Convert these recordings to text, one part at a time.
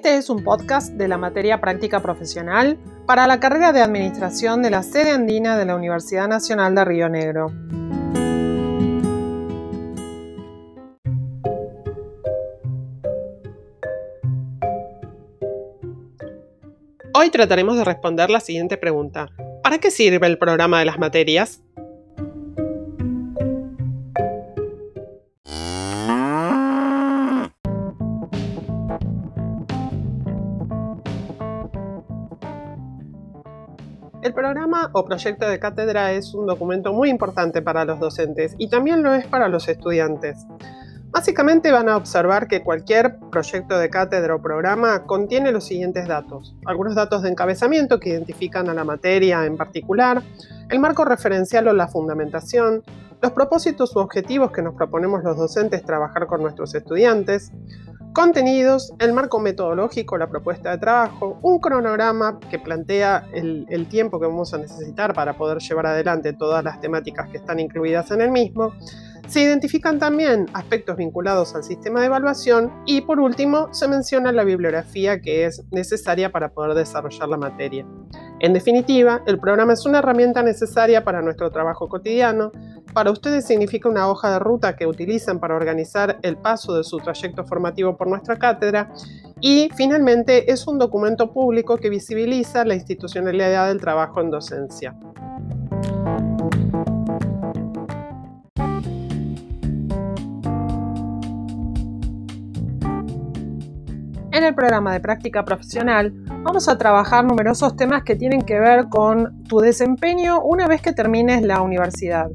Este es un podcast de la materia práctica profesional para la carrera de Administración de la sede andina de la Universidad Nacional de Río Negro. Hoy trataremos de responder la siguiente pregunta. ¿Para qué sirve el programa de las materias? El programa o proyecto de cátedra es un documento muy importante para los docentes y también lo es para los estudiantes. Básicamente van a observar que cualquier proyecto de cátedra o programa contiene los siguientes datos. Algunos datos de encabezamiento que identifican a la materia en particular, el marco referencial o la fundamentación, los propósitos u objetivos que nos proponemos los docentes trabajar con nuestros estudiantes, Contenidos, el marco metodológico, la propuesta de trabajo, un cronograma que plantea el, el, tiempo que vamos a necesitar para poder llevar adelante todas las temáticas que están incluidas en el mismo. Se identifican también aspectos vinculados al sistema de evaluación y por último se menciona la bibliografía que es necesaria para poder desarrollar la materia. En definitiva, el programa es una herramienta necesaria para nuestro trabajo cotidiano. Para ustedes significa una hoja de ruta que utilizan para organizar el paso de su trayecto formativo por nuestra cátedra. Y finalmente es un documento público que visibiliza la institucionalidad del trabajo en docencia. En el programa de práctica profesional vamos a trabajar numerosos temas que tienen que ver con tu desempeño una vez que termines la universidad.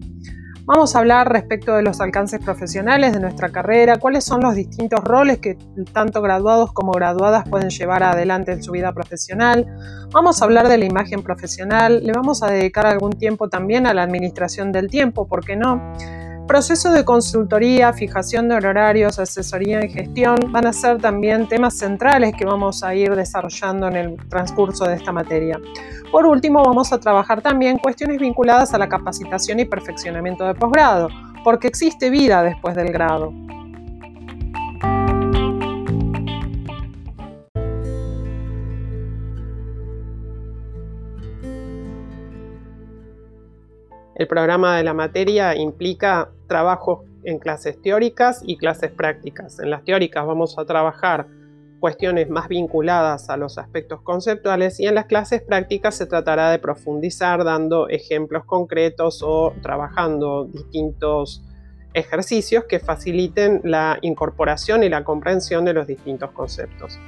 Vamos a hablar respecto de los alcances profesionales de nuestra carrera, cuáles son los distintos roles que tanto graduados como graduadas pueden llevar adelante en su vida profesional. Vamos a hablar de la imagen profesional, le vamos a dedicar algún tiempo también a la administración del tiempo, ¿por qué no? Proceso de consultoría, fijación de horarios, asesoría en gestión van a ser también temas centrales que vamos a ir desarrollando en el transcurso de esta materia. Por último, vamos a trabajar también cuestiones vinculadas a la capacitación y perfeccionamiento de posgrado, porque existe vida después del grado. El programa de la materia implica trabajos en clases teóricas y clases prácticas. En las teóricas vamos a trabajar cuestiones más vinculadas a los aspectos conceptuales y en las clases prácticas se tratará de profundizar dando ejemplos concretos o trabajando distintos ejercicios que faciliten la incorporación y la comprensión de los distintos conceptos.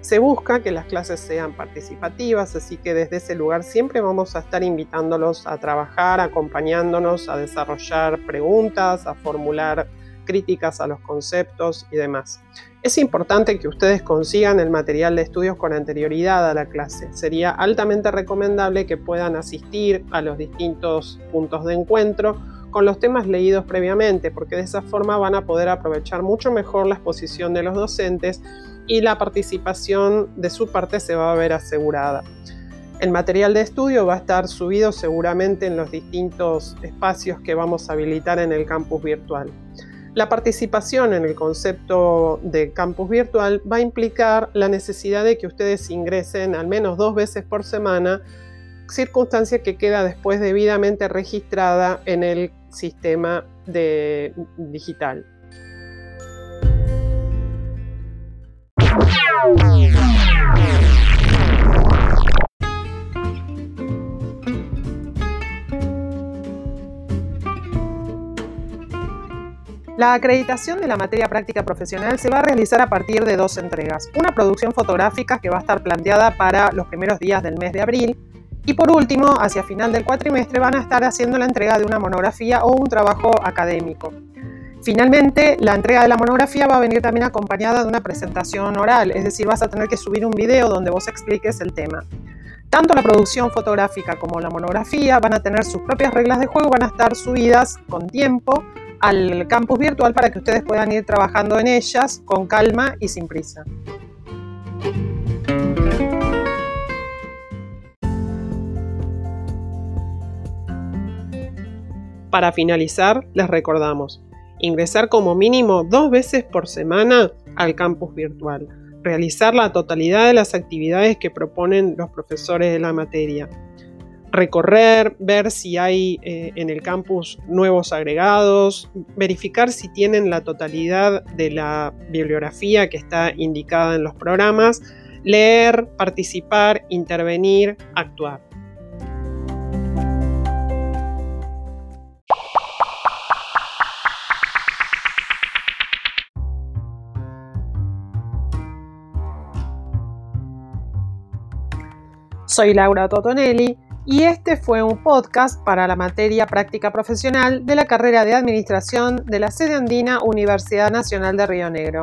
Se busca que las clases sean participativas, así que desde ese lugar siempre vamos a estar invitándolos a trabajar, acompañándonos a desarrollar preguntas, a formular críticas a los conceptos y demás. Es importante que ustedes consigan el material de estudios con anterioridad a la clase. Sería altamente recomendable que puedan asistir a los distintos puntos de encuentro con los temas leídos previamente, porque de esa forma van a poder aprovechar mucho mejor la exposición de los docentes y la participación de su parte se va a ver asegurada. El material de estudio va a estar subido seguramente en los distintos espacios que vamos a habilitar en el campus virtual. La participación en el concepto de campus virtual va a implicar la necesidad de que ustedes ingresen al menos dos veces por semana, circunstancia que queda después debidamente registrada en el sistema digital. La acreditación de la materia práctica profesional se va a realizar a partir de dos entregas. Una producción fotográfica que va a estar planteada para los primeros días del mes de abril y por último, hacia final del cuatrimestre van a estar haciendo la entrega de una monografía o un trabajo académico. Finalmente, la entrega de la monografía va a venir también acompañada de una presentación oral, es decir, vas a tener que subir un video donde vos expliques el tema. Tanto la producción fotográfica como la monografía van a tener sus propias reglas de juego, van a estar subidas con tiempo al campus virtual para que ustedes puedan ir trabajando en ellas con calma y sin prisa. Para finalizar, les recordamos, ingresar como mínimo dos veces por semana al campus virtual. realizar la totalidad de las actividades que proponen los profesores de la materia. Recorrer, ver si hay eh, en el campus nuevos agregados, verificar si tienen la totalidad de la bibliografía que está indicada en los programas, leer, participar, intervenir, actuar. Soy Laura Totonelli y este fue un podcast para la materia práctica profesional de la carrera de Administración de la sede andina Universidad Nacional de Río Negro.